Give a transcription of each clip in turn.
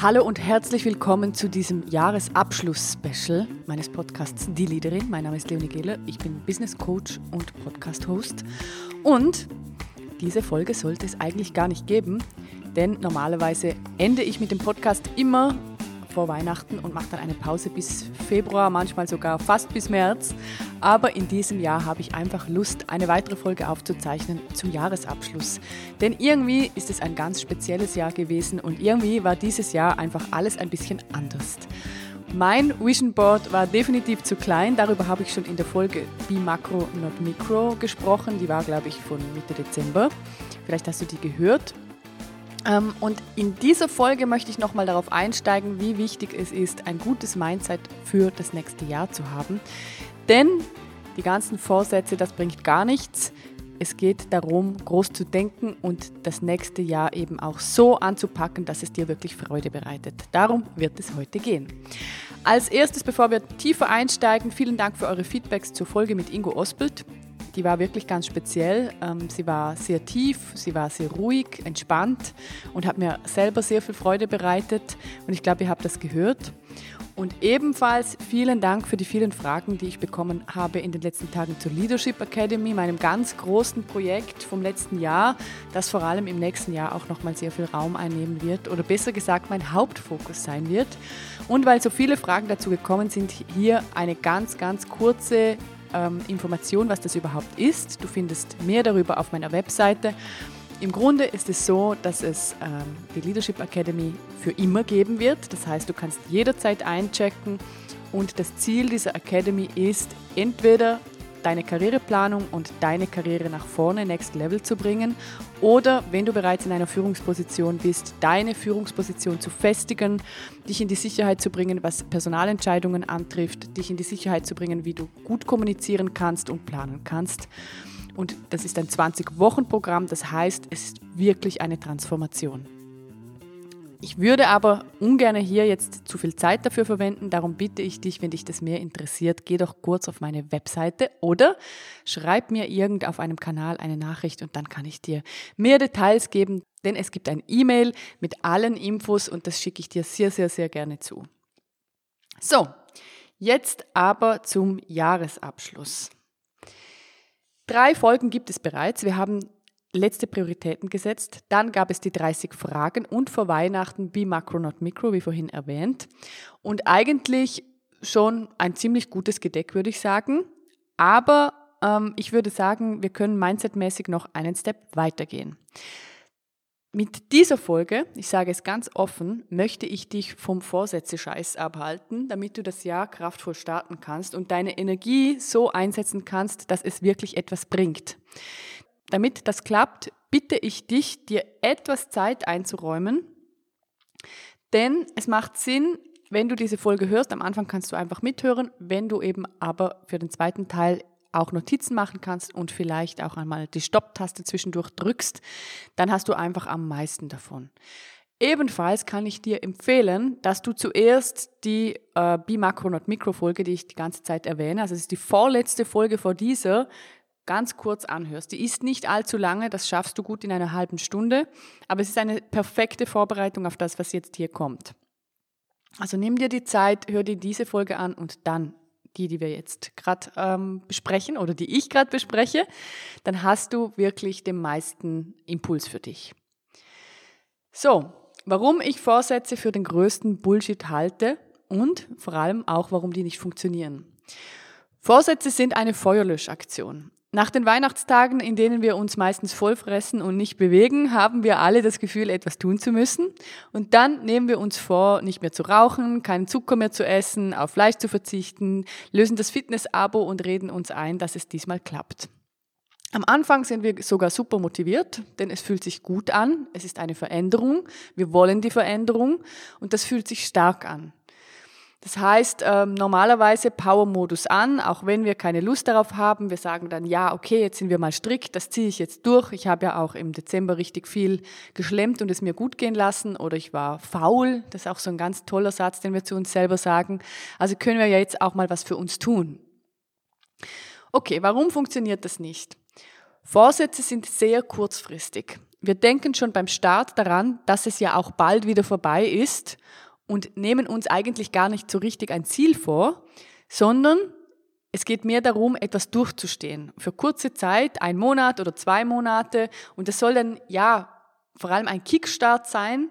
Hallo und herzlich willkommen zu diesem Jahresabschluss-Special meines Podcasts Die Leaderin. Mein Name ist Leonie Gehler, ich bin Business Coach und Podcast-Host. Und diese Folge sollte es eigentlich gar nicht geben, denn normalerweise ende ich mit dem Podcast immer vor Weihnachten und mache dann eine Pause bis Februar, manchmal sogar fast bis März. Aber in diesem Jahr habe ich einfach Lust, eine weitere Folge aufzuzeichnen zum Jahresabschluss. Denn irgendwie ist es ein ganz spezielles Jahr gewesen und irgendwie war dieses Jahr einfach alles ein bisschen anders. Mein Vision Board war definitiv zu klein. Darüber habe ich schon in der Folge Be Macro Not Micro gesprochen. Die war, glaube ich, von Mitte Dezember. Vielleicht hast du die gehört. Ähm, und in dieser Folge möchte ich nochmal darauf einsteigen, wie wichtig es ist, ein gutes Mindset für das nächste Jahr zu haben. Denn die ganzen Vorsätze, das bringt gar nichts. Es geht darum, groß zu denken und das nächste Jahr eben auch so anzupacken, dass es dir wirklich Freude bereitet. Darum wird es heute gehen. Als erstes, bevor wir tiefer einsteigen, vielen Dank für eure Feedbacks zur Folge mit Ingo Osbild. Die war wirklich ganz speziell. Ähm, sie war sehr tief, sie war sehr ruhig, entspannt und hat mir selber sehr viel Freude bereitet. Und ich glaube, ihr habt das gehört. Und ebenfalls vielen Dank für die vielen Fragen, die ich bekommen habe in den letzten Tagen zur Leadership Academy, meinem ganz großen Projekt vom letzten Jahr, das vor allem im nächsten Jahr auch nochmal sehr viel Raum einnehmen wird oder besser gesagt mein Hauptfokus sein wird. Und weil so viele Fragen dazu gekommen sind, hier eine ganz, ganz kurze ähm, Information, was das überhaupt ist. Du findest mehr darüber auf meiner Webseite. Im Grunde ist es so, dass es ähm, die Leadership Academy für immer geben wird. Das heißt, du kannst jederzeit einchecken und das Ziel dieser Academy ist, entweder deine Karriereplanung und deine Karriere nach vorne, Next Level zu bringen. Oder wenn du bereits in einer Führungsposition bist, deine Führungsposition zu festigen, dich in die Sicherheit zu bringen, was Personalentscheidungen antrifft, dich in die Sicherheit zu bringen, wie du gut kommunizieren kannst und planen kannst. Und das ist ein 20-Wochen-Programm, das heißt, es ist wirklich eine Transformation. Ich würde aber ungern hier jetzt zu viel Zeit dafür verwenden, darum bitte ich dich, wenn dich das mehr interessiert, geh doch kurz auf meine Webseite oder schreib mir irgend auf einem Kanal eine Nachricht und dann kann ich dir mehr Details geben, denn es gibt ein E-Mail mit allen Infos und das schicke ich dir sehr, sehr, sehr gerne zu. So, jetzt aber zum Jahresabschluss. Drei Folgen gibt es bereits. Wir haben letzte Prioritäten gesetzt. Dann gab es die 30 Fragen und vor Weihnachten Be Macro Not Micro, wie vorhin erwähnt. Und eigentlich schon ein ziemlich gutes Gedeck, würde ich sagen. Aber ähm, ich würde sagen, wir können mindsetmäßig noch einen Step weitergehen. Mit dieser Folge, ich sage es ganz offen, möchte ich dich vom Vorsätze-Scheiß abhalten, damit du das Jahr kraftvoll starten kannst und deine Energie so einsetzen kannst, dass es wirklich etwas bringt. Damit das klappt, bitte ich dich, dir etwas Zeit einzuräumen, denn es macht Sinn, wenn du diese Folge hörst, am Anfang kannst du einfach mithören, wenn du eben aber für den zweiten Teil auch Notizen machen kannst und vielleicht auch einmal die Stopp-Taste zwischendurch drückst, dann hast du einfach am meisten davon. Ebenfalls kann ich dir empfehlen, dass du zuerst die äh, Be-Macro- Not Mikro-Folge, die ich die ganze Zeit erwähne, also es ist die vorletzte Folge vor dieser, ganz kurz anhörst. Die ist nicht allzu lange, das schaffst du gut in einer halben Stunde, aber es ist eine perfekte Vorbereitung auf das, was jetzt hier kommt. Also nimm dir die Zeit, hör dir diese Folge an und dann die, die wir jetzt gerade ähm, besprechen oder die ich gerade bespreche, dann hast du wirklich den meisten Impuls für dich. So, warum ich Vorsätze für den größten Bullshit halte und vor allem auch, warum die nicht funktionieren. Vorsätze sind eine Feuerlöschaktion. Nach den Weihnachtstagen, in denen wir uns meistens vollfressen und nicht bewegen, haben wir alle das Gefühl, etwas tun zu müssen. Und dann nehmen wir uns vor, nicht mehr zu rauchen, keinen Zucker mehr zu essen, auf Fleisch zu verzichten, lösen das Fitness-Abo und reden uns ein, dass es diesmal klappt. Am Anfang sind wir sogar super motiviert, denn es fühlt sich gut an, es ist eine Veränderung, wir wollen die Veränderung und das fühlt sich stark an. Das heißt, ähm, normalerweise Power-Modus an, auch wenn wir keine Lust darauf haben. Wir sagen dann, ja, okay, jetzt sind wir mal strikt, das ziehe ich jetzt durch. Ich habe ja auch im Dezember richtig viel geschlemmt und es mir gut gehen lassen. Oder ich war faul, das ist auch so ein ganz toller Satz, den wir zu uns selber sagen. Also können wir ja jetzt auch mal was für uns tun. Okay, warum funktioniert das nicht? Vorsätze sind sehr kurzfristig. Wir denken schon beim Start daran, dass es ja auch bald wieder vorbei ist und nehmen uns eigentlich gar nicht so richtig ein Ziel vor, sondern es geht mehr darum, etwas durchzustehen. Für kurze Zeit, ein Monat oder zwei Monate. Und es soll dann, ja, vor allem ein Kickstart sein.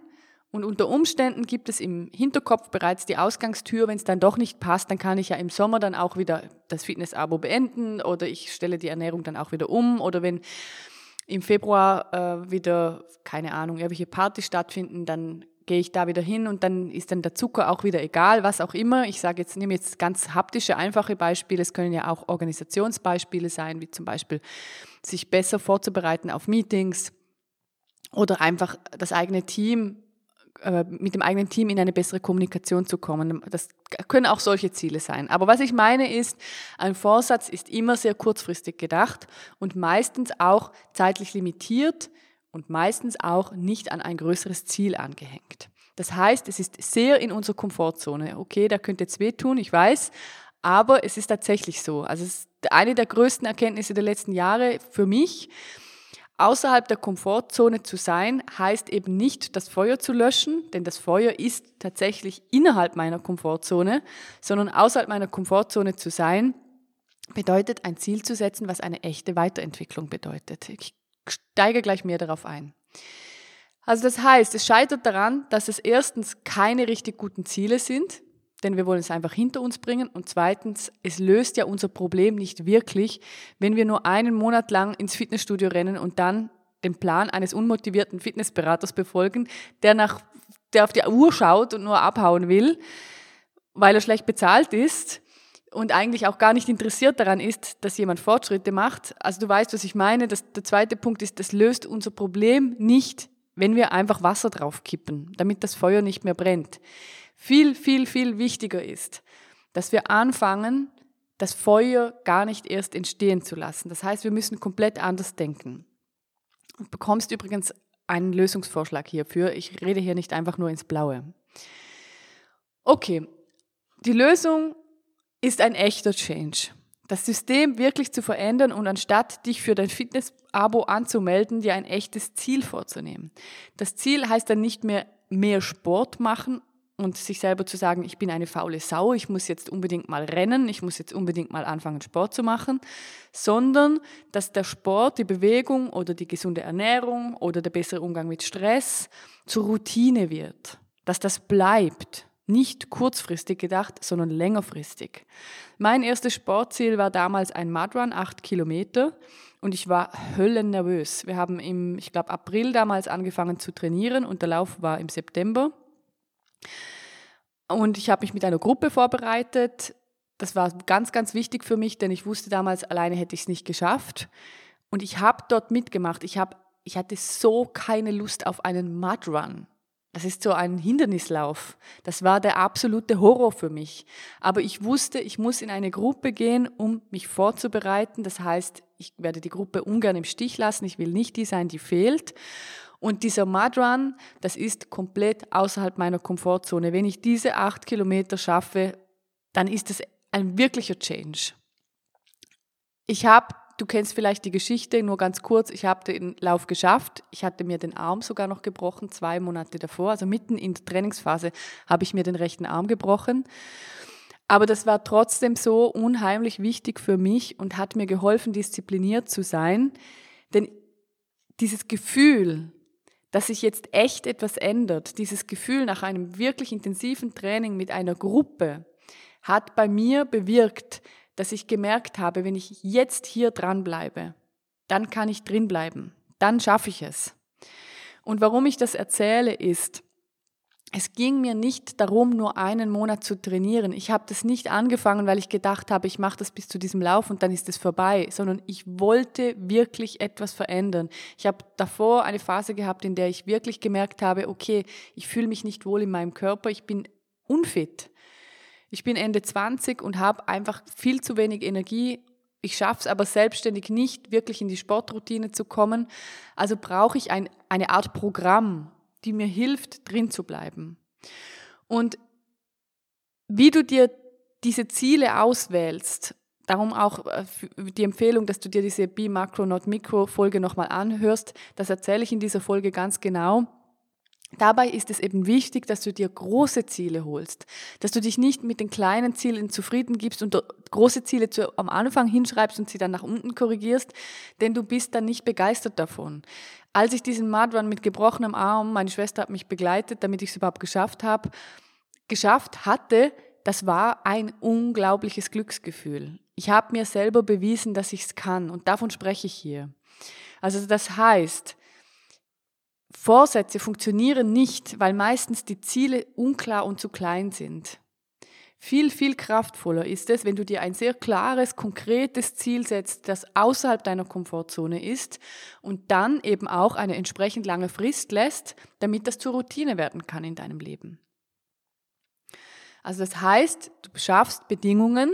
Und unter Umständen gibt es im Hinterkopf bereits die Ausgangstür. Wenn es dann doch nicht passt, dann kann ich ja im Sommer dann auch wieder das Fitness-Abo beenden oder ich stelle die Ernährung dann auch wieder um. Oder wenn im Februar äh, wieder, keine Ahnung, irgendwelche Partys stattfinden, dann gehe ich da wieder hin und dann ist dann der Zucker auch wieder egal, was auch immer. Ich sage jetzt, nehme jetzt ganz haptische, einfache Beispiele. Es können ja auch Organisationsbeispiele sein, wie zum Beispiel sich besser vorzubereiten auf Meetings oder einfach das eigene Team äh, mit dem eigenen Team in eine bessere Kommunikation zu kommen. Das können auch solche Ziele sein. Aber was ich meine ist, ein Vorsatz ist immer sehr kurzfristig gedacht und meistens auch zeitlich limitiert und meistens auch nicht an ein größeres Ziel angehängt. Das heißt, es ist sehr in unserer Komfortzone. Okay, da könnte jetzt wehtun, ich weiß, aber es ist tatsächlich so. Also es ist eine der größten Erkenntnisse der letzten Jahre für mich. Außerhalb der Komfortzone zu sein, heißt eben nicht, das Feuer zu löschen, denn das Feuer ist tatsächlich innerhalb meiner Komfortzone, sondern außerhalb meiner Komfortzone zu sein, bedeutet ein Ziel zu setzen, was eine echte Weiterentwicklung bedeutet. Ich steige gleich mehr darauf ein. Also das heißt, es scheitert daran, dass es erstens keine richtig guten Ziele sind, denn wir wollen es einfach hinter uns bringen. Und zweitens, es löst ja unser Problem nicht wirklich, wenn wir nur einen Monat lang ins Fitnessstudio rennen und dann den Plan eines unmotivierten Fitnessberaters befolgen, der nach, der auf die Uhr schaut und nur abhauen will, weil er schlecht bezahlt ist und eigentlich auch gar nicht interessiert daran ist, dass jemand Fortschritte macht. Also du weißt, was ich meine. Das, der zweite Punkt ist, das löst unser Problem nicht, wenn wir einfach Wasser drauf kippen, damit das Feuer nicht mehr brennt. Viel, viel, viel wichtiger ist, dass wir anfangen, das Feuer gar nicht erst entstehen zu lassen. Das heißt, wir müssen komplett anders denken. Du bekommst übrigens einen Lösungsvorschlag hierfür. Ich rede hier nicht einfach nur ins Blaue. Okay, die Lösung ist ein echter Change. Das System wirklich zu verändern und anstatt dich für dein Fitness-Abo anzumelden, dir ein echtes Ziel vorzunehmen. Das Ziel heißt dann nicht mehr mehr Sport machen und sich selber zu sagen, ich bin eine faule Sau, ich muss jetzt unbedingt mal rennen, ich muss jetzt unbedingt mal anfangen, Sport zu machen, sondern dass der Sport, die Bewegung oder die gesunde Ernährung oder der bessere Umgang mit Stress zur Routine wird, dass das bleibt nicht kurzfristig gedacht, sondern längerfristig. Mein erstes Sportziel war damals ein Mudrun, acht Kilometer. Und ich war höllennervös. Wir haben im, ich glaube, April damals angefangen zu trainieren und der Lauf war im September. Und ich habe mich mit einer Gruppe vorbereitet. Das war ganz, ganz wichtig für mich, denn ich wusste damals, alleine hätte ich es nicht geschafft. Und ich habe dort mitgemacht. Ich, hab, ich hatte so keine Lust auf einen Mudrun. Das ist so ein Hindernislauf. Das war der absolute Horror für mich. Aber ich wusste, ich muss in eine Gruppe gehen, um mich vorzubereiten. Das heißt, ich werde die Gruppe ungern im Stich lassen. Ich will nicht die sein, die fehlt. Und dieser Mudrun, das ist komplett außerhalb meiner Komfortzone. Wenn ich diese acht Kilometer schaffe, dann ist es ein wirklicher Change. Ich habe Du kennst vielleicht die Geschichte, nur ganz kurz. Ich habe den Lauf geschafft. Ich hatte mir den Arm sogar noch gebrochen, zwei Monate davor. Also mitten in der Trainingsphase habe ich mir den rechten Arm gebrochen. Aber das war trotzdem so unheimlich wichtig für mich und hat mir geholfen, diszipliniert zu sein. Denn dieses Gefühl, dass sich jetzt echt etwas ändert, dieses Gefühl nach einem wirklich intensiven Training mit einer Gruppe, hat bei mir bewirkt, dass ich gemerkt habe, wenn ich jetzt hier dran bleibe, dann kann ich drin bleiben. Dann schaffe ich es. Und warum ich das erzähle ist, es ging mir nicht darum, nur einen Monat zu trainieren. Ich habe das nicht angefangen, weil ich gedacht habe, ich mache das bis zu diesem Lauf und dann ist es vorbei, sondern ich wollte wirklich etwas verändern. Ich habe davor eine Phase gehabt, in der ich wirklich gemerkt habe, okay, ich fühle mich nicht wohl in meinem Körper, ich bin unfit. Ich bin Ende 20 und habe einfach viel zu wenig Energie. Ich schaffe es aber selbstständig nicht, wirklich in die Sportroutine zu kommen. Also brauche ich ein, eine Art Programm, die mir hilft, drin zu bleiben. Und wie du dir diese Ziele auswählst, Darum auch äh, die Empfehlung, dass du dir diese Be Macro Not Micro Folge nochmal anhörst. Das erzähle ich in dieser Folge ganz genau. Dabei ist es eben wichtig, dass du dir große Ziele holst, dass du dich nicht mit den kleinen Zielen zufrieden gibst und große Ziele zu, am Anfang hinschreibst und sie dann nach unten korrigierst, denn du bist dann nicht begeistert davon. Als ich diesen Mudrun mit gebrochenem Arm, meine Schwester hat mich begleitet, damit ich es überhaupt geschafft habe, geschafft hatte, das war ein unglaubliches Glücksgefühl. Ich habe mir selber bewiesen, dass ich es kann und davon spreche ich hier. Also das heißt, Vorsätze funktionieren nicht, weil meistens die Ziele unklar und zu klein sind. Viel, viel kraftvoller ist es, wenn du dir ein sehr klares, konkretes Ziel setzt, das außerhalb deiner Komfortzone ist und dann eben auch eine entsprechend lange Frist lässt, damit das zur Routine werden kann in deinem Leben. Also das heißt, du schaffst Bedingungen,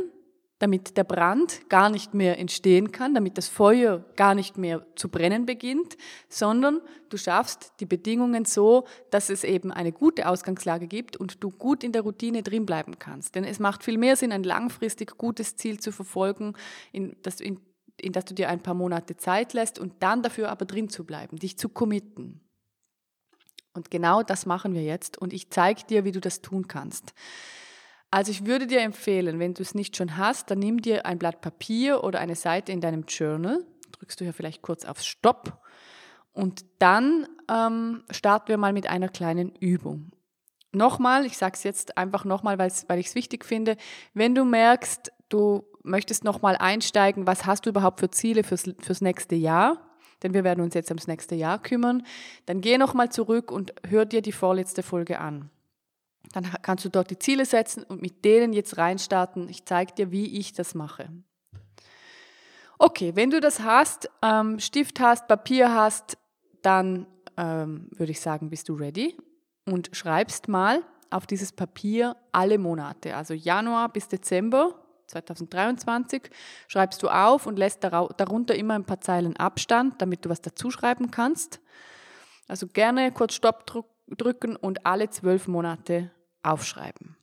damit der Brand gar nicht mehr entstehen kann, damit das Feuer gar nicht mehr zu brennen beginnt, sondern du schaffst die Bedingungen so, dass es eben eine gute Ausgangslage gibt und du gut in der Routine drin bleiben kannst. Denn es macht viel mehr Sinn, ein langfristig gutes Ziel zu verfolgen, in das, in, in das du dir ein paar Monate Zeit lässt und dann dafür aber drin zu bleiben, dich zu committen. Und genau das machen wir jetzt und ich zeige dir, wie du das tun kannst. Also ich würde dir empfehlen, wenn du es nicht schon hast, dann nimm dir ein Blatt Papier oder eine Seite in deinem Journal, drückst du hier vielleicht kurz auf Stopp. Und dann ähm, starten wir mal mit einer kleinen Übung. Nochmal, ich sage es jetzt einfach nochmal, weil ich es wichtig finde, wenn du merkst, du möchtest nochmal einsteigen, was hast du überhaupt für Ziele fürs, fürs nächste Jahr, denn wir werden uns jetzt ums nächste Jahr kümmern, dann geh nochmal zurück und hör dir die vorletzte Folge an. Dann kannst du dort die Ziele setzen und mit denen jetzt reinstarten. Ich zeige dir, wie ich das mache. Okay, wenn du das hast, ähm, Stift hast, Papier hast, dann ähm, würde ich sagen, bist du ready und schreibst mal auf dieses Papier alle Monate, also Januar bis Dezember 2023, schreibst du auf und lässt darunter immer ein paar Zeilen Abstand, damit du was dazu schreiben kannst. Also gerne kurz Stopp drücken und alle zwölf Monate aufschreiben.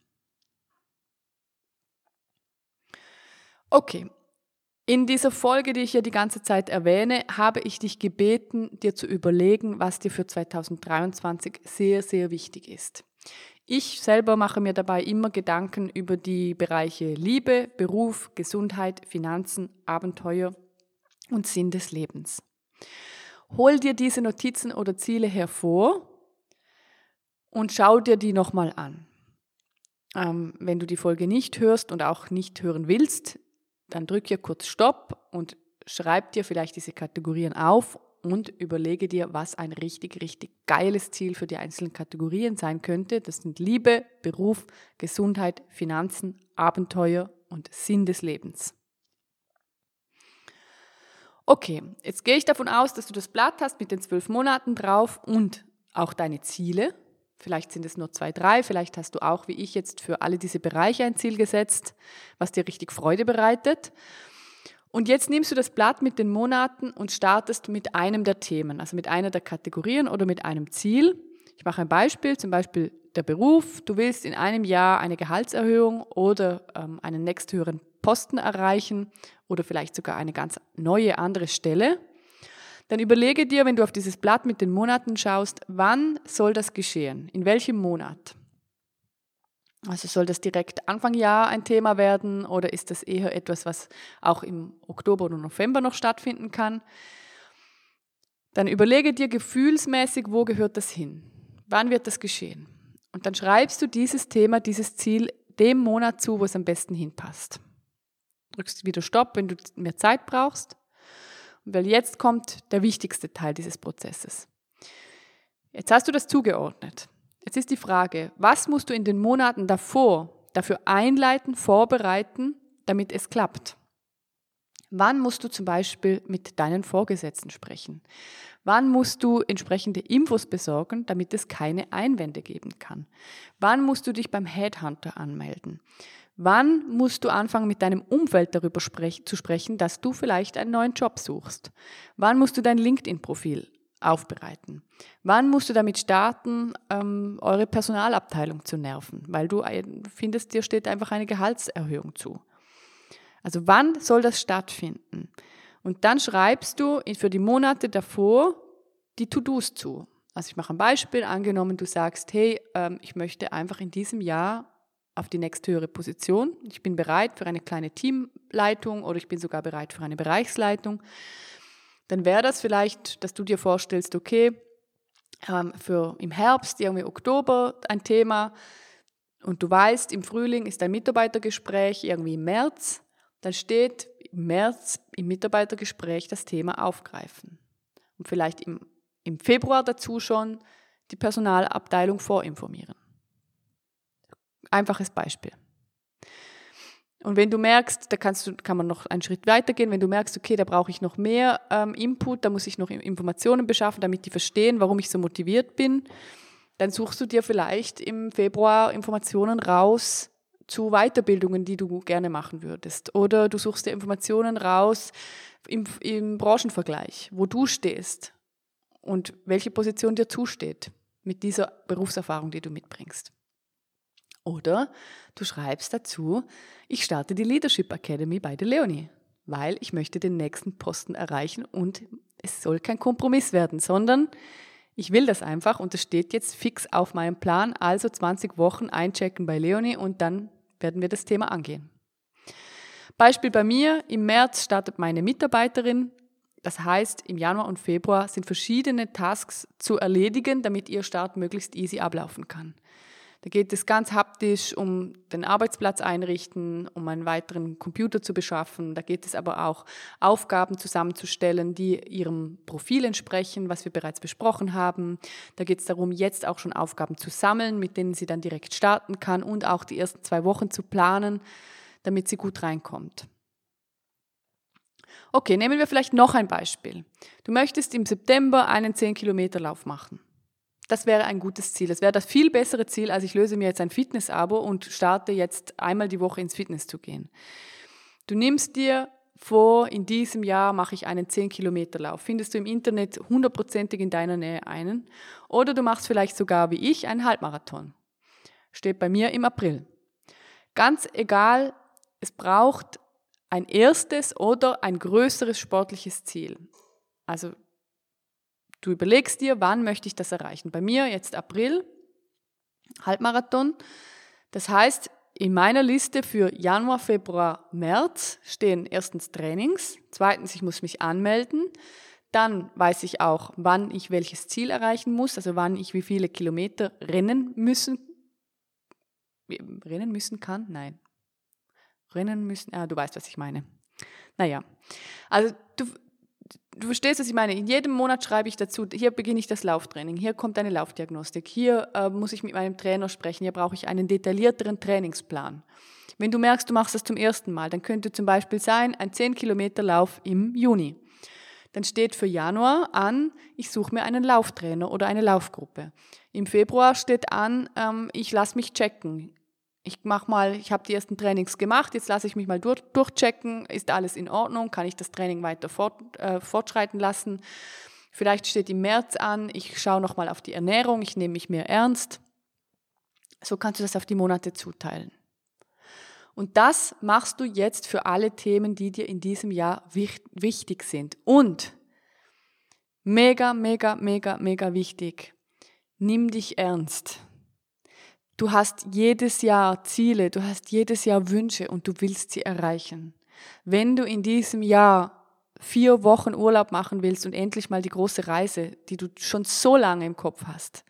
Okay, in dieser Folge, die ich hier die ganze Zeit erwähne, habe ich dich gebeten, dir zu überlegen, was dir für 2023 sehr, sehr wichtig ist. Ich selber mache mir dabei immer Gedanken über die Bereiche Liebe, Beruf, Gesundheit, Finanzen, Abenteuer und Sinn des Lebens. Hol dir diese Notizen oder Ziele hervor und schau dir die nochmal an. Ähm, wenn du die Folge nicht hörst und auch nicht hören willst, dann drück hier kurz Stopp und schreib dir vielleicht diese Kategorien auf und überlege dir, was ein richtig, richtig geiles Ziel für die einzelnen Kategorien sein könnte. Das sind Liebe, Beruf, Gesundheit, Finanzen, Abenteuer und Sinn des Lebens. Okay, jetzt gehe ich davon aus, dass du das Blatt hast mit den zwölf Monaten drauf und auch deine Ziele. Vielleicht sind es nur zwei, drei. Vielleicht hast du auch, wie ich jetzt, für alle diese Bereiche ein Ziel gesetzt, was dir richtig Freude bereitet. Und jetzt nimmst du das Blatt mit den Monaten und startest mit einem der Themen, also mit einer der Kategorien oder mit einem Ziel. Ich mache ein Beispiel, zum Beispiel der Beruf. Du willst in einem Jahr eine Gehaltserhöhung oder ähm, einen nächsthöheren Posten erreichen oder vielleicht sogar eine ganz neue andere Stelle dann überlege dir, wenn du auf dieses Blatt mit den Monaten schaust, wann soll das geschehen? In welchem Monat? Also soll das direkt Anfang Jahr ein Thema werden oder ist das eher etwas, was auch im Oktober oder November noch stattfinden kann? Dann überlege dir gefühlsmäßig, wo gehört das hin? Wann wird das geschehen? Und dann schreibst du dieses Thema, dieses Ziel dem Monat zu, wo es am besten hinpasst. Drückst wieder Stopp, wenn du mehr Zeit brauchst weil jetzt kommt der wichtigste Teil dieses Prozesses. Jetzt hast du das zugeordnet. Jetzt ist die Frage, was musst du in den Monaten davor dafür einleiten, vorbereiten, damit es klappt? Wann musst du zum Beispiel mit deinen Vorgesetzten sprechen? Wann musst du entsprechende Infos besorgen, damit es keine Einwände geben kann? Wann musst du dich beim Headhunter anmelden? Wann musst du anfangen, mit deinem Umfeld darüber sprech zu sprechen, dass du vielleicht einen neuen Job suchst? Wann musst du dein LinkedIn-Profil aufbereiten? Wann musst du damit starten, ähm, eure Personalabteilung zu nerven? Weil du findest, dir steht einfach eine Gehaltserhöhung zu. Also wann soll das stattfinden? Und dann schreibst du für die Monate davor die To-Dos zu. Also ich mache ein Beispiel, angenommen du sagst, hey, ähm, ich möchte einfach in diesem Jahr auf die nächsthöhere Position. Ich bin bereit für eine kleine Teamleitung oder ich bin sogar bereit für eine Bereichsleitung. Dann wäre das vielleicht, dass du dir vorstellst, okay, ähm, für im Herbst, irgendwie Oktober ein Thema und du weißt, im Frühling ist ein Mitarbeitergespräch, irgendwie im März, dann steht im März im Mitarbeitergespräch das Thema aufgreifen. Und vielleicht im, im Februar dazu schon die Personalabteilung vorinformieren. Einfaches Beispiel. Und wenn du merkst, da kannst du, kann man noch einen Schritt weitergehen, wenn du merkst, okay, da brauche ich noch mehr ähm, Input, da muss ich noch Informationen beschaffen, damit die verstehen, warum ich so motiviert bin, dann suchst du dir vielleicht im Februar Informationen raus zu Weiterbildungen, die du gerne machen würdest. Oder du suchst dir Informationen raus im, im Branchenvergleich, wo du stehst und welche Position dir zusteht mit dieser Berufserfahrung, die du mitbringst. Oder du schreibst dazu, ich starte die Leadership Academy bei der Leonie, weil ich möchte den nächsten Posten erreichen und es soll kein Kompromiss werden, sondern ich will das einfach und es steht jetzt fix auf meinem Plan, also 20 Wochen einchecken bei Leonie und dann werden wir das Thema angehen. Beispiel bei mir, im März startet meine Mitarbeiterin. Das heißt, im Januar und Februar sind verschiedene Tasks zu erledigen, damit ihr Start möglichst easy ablaufen kann. Da geht es ganz haptisch um den Arbeitsplatz einrichten, um einen weiteren Computer zu beschaffen. Da geht es aber auch Aufgaben zusammenzustellen, die ihrem Profil entsprechen, was wir bereits besprochen haben. Da geht es darum, jetzt auch schon Aufgaben zu sammeln, mit denen sie dann direkt starten kann und auch die ersten zwei Wochen zu planen, damit sie gut reinkommt. Okay, nehmen wir vielleicht noch ein Beispiel. Du möchtest im September einen 10-Kilometer-Lauf machen. Das wäre ein gutes Ziel. Das wäre das viel bessere Ziel, als ich löse mir jetzt ein Fitness-Abo und starte jetzt einmal die Woche ins Fitness zu gehen. Du nimmst dir vor, in diesem Jahr mache ich einen 10-Kilometer-Lauf. Findest du im Internet hundertprozentig in deiner Nähe einen. Oder du machst vielleicht sogar wie ich einen Halbmarathon. Steht bei mir im April. Ganz egal, es braucht ein erstes oder ein größeres sportliches Ziel. Also Du überlegst dir, wann möchte ich das erreichen. Bei mir jetzt April, Halbmarathon. Das heißt, in meiner Liste für Januar, Februar, März stehen erstens Trainings, zweitens, ich muss mich anmelden, dann weiß ich auch, wann ich welches Ziel erreichen muss, also wann ich wie viele Kilometer rennen müssen, rennen müssen kann, nein, rennen müssen, ah, du weißt, was ich meine. Naja, also du, du verstehst, was ich meine. In jedem Monat schreibe ich dazu, hier beginne ich das Lauftraining, hier kommt eine Laufdiagnostik, hier äh, muss ich mit meinem Trainer sprechen, hier brauche ich einen detaillierteren Trainingsplan. Wenn du merkst, du machst das zum ersten Mal, dann könnte zum Beispiel sein, ein 10 Kilometer Lauf im Juni. Dann steht für Januar an, ich suche mir einen Lauftrainer oder eine Laufgruppe. Im Februar steht an, ähm, ich lasse mich checken ich mach mal, ich habe die ersten Trainings gemacht, jetzt lasse ich mich mal durch, durchchecken, ist alles in Ordnung, kann ich das Training weiter fort, äh, fortschreiten lassen. Vielleicht steht im März an, ich schaue nochmal auf die Ernährung, ich nehme mich mehr ernst. So kannst du das auf die Monate zuteilen. Und das machst du jetzt für alle Themen, die dir in diesem Jahr wichtig sind. Und mega, mega, mega, mega wichtig, nimm dich ernst. Du hast jedes Jahr Ziele, du hast jedes Jahr Wünsche und du willst sie erreichen. Wenn du in diesem Jahr vier Wochen Urlaub machen willst und endlich mal die große Reise, die du schon so lange im Kopf hast,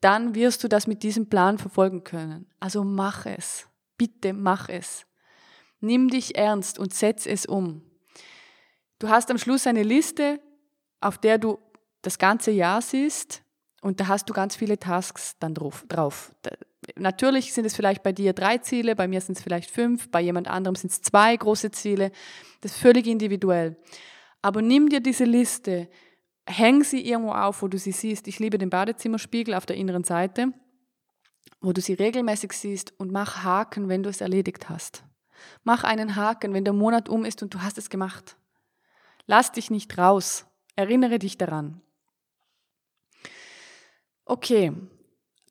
dann wirst du das mit diesem Plan verfolgen können. Also mach es. Bitte mach es. Nimm dich ernst und setz es um. Du hast am Schluss eine Liste, auf der du das ganze Jahr siehst und da hast du ganz viele Tasks dann drauf. Natürlich sind es vielleicht bei dir drei Ziele, bei mir sind es vielleicht fünf, bei jemand anderem sind es zwei große Ziele. Das ist völlig individuell. Aber nimm dir diese Liste, häng sie irgendwo auf, wo du sie siehst. Ich liebe den Badezimmerspiegel auf der inneren Seite, wo du sie regelmäßig siehst und mach Haken, wenn du es erledigt hast. Mach einen Haken, wenn der Monat um ist und du hast es gemacht. Lass dich nicht raus. Erinnere dich daran. Okay,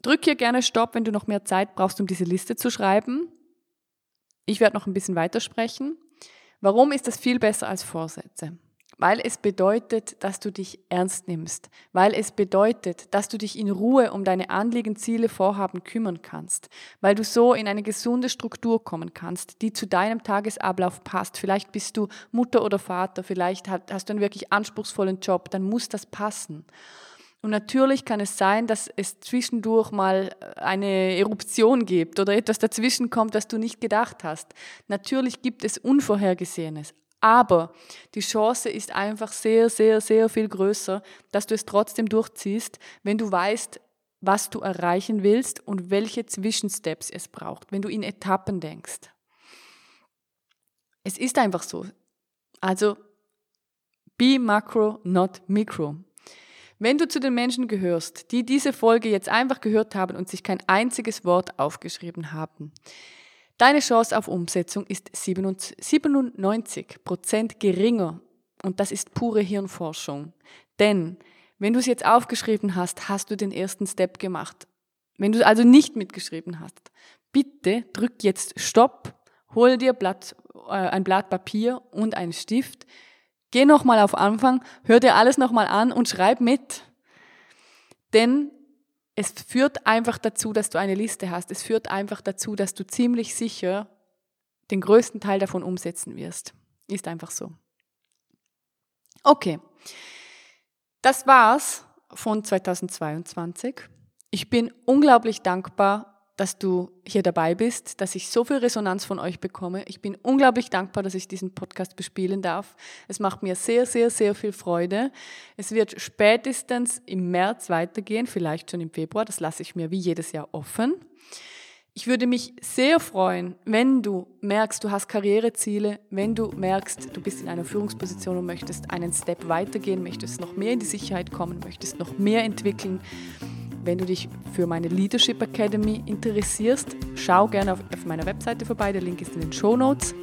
drück hier gerne Stopp, wenn du noch mehr Zeit brauchst, um diese Liste zu schreiben. Ich werde noch ein bisschen weitersprechen. Warum ist das viel besser als Vorsätze? Weil es bedeutet, dass du dich ernst nimmst, weil es bedeutet, dass du dich in Ruhe um deine Anliegen, Ziele, Vorhaben kümmern kannst, weil du so in eine gesunde Struktur kommen kannst, die zu deinem Tagesablauf passt. Vielleicht bist du Mutter oder Vater, vielleicht hast du einen wirklich anspruchsvollen Job, dann muss das passen. Und natürlich kann es sein, dass es zwischendurch mal eine Eruption gibt oder etwas dazwischen kommt, das du nicht gedacht hast. Natürlich gibt es Unvorhergesehenes. Aber die Chance ist einfach sehr, sehr, sehr viel größer, dass du es trotzdem durchziehst, wenn du weißt, was du erreichen willst und welche Zwischensteps es braucht, wenn du in Etappen denkst. Es ist einfach so. Also, be macro, not micro. Wenn du zu den Menschen gehörst, die diese Folge jetzt einfach gehört haben und sich kein einziges Wort aufgeschrieben haben, Deine Chance auf Umsetzung ist 97 Prozent geringer und das ist pure Hirnforschung. Denn wenn du es jetzt aufgeschrieben hast, hast du den ersten Step gemacht. Wenn du also nicht mitgeschrieben hast, bitte drück jetzt Stopp, hol dir Blatt, äh, ein Blatt Papier und einen Stift, geh nochmal auf Anfang, hör dir alles nochmal an und schreib mit. Denn es führt einfach dazu, dass du eine Liste hast. Es führt einfach dazu, dass du ziemlich sicher den größten Teil davon umsetzen wirst. Ist einfach so. Okay. Das war's von 2022. Ich bin unglaublich dankbar dass du hier dabei bist, dass ich so viel Resonanz von euch bekomme. Ich bin unglaublich dankbar, dass ich diesen Podcast bespielen darf. Es macht mir sehr, sehr, sehr viel Freude. Es wird spätestens im März weitergehen, vielleicht schon im Februar. Das lasse ich mir wie jedes Jahr offen. Ich würde mich sehr freuen, wenn du merkst, du hast Karriereziele, wenn du merkst, du bist in einer Führungsposition und möchtest einen Step weitergehen, möchtest noch mehr in die Sicherheit kommen, möchtest noch mehr entwickeln wenn du dich für meine Leadership Academy interessierst, schau gerne auf, auf meiner Webseite vorbei. Der Link ist in den Show Notes.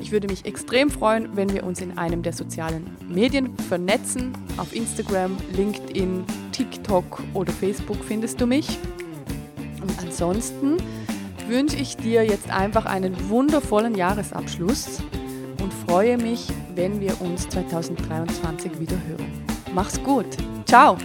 Ich würde mich extrem freuen, wenn wir uns in einem der sozialen Medien vernetzen. Auf Instagram, LinkedIn, TikTok oder Facebook findest du mich. Und ansonsten wünsche ich dir jetzt einfach einen wundervollen Jahresabschluss und freue mich, wenn wir uns 2023 wieder hören. Mach's gut. Ciao.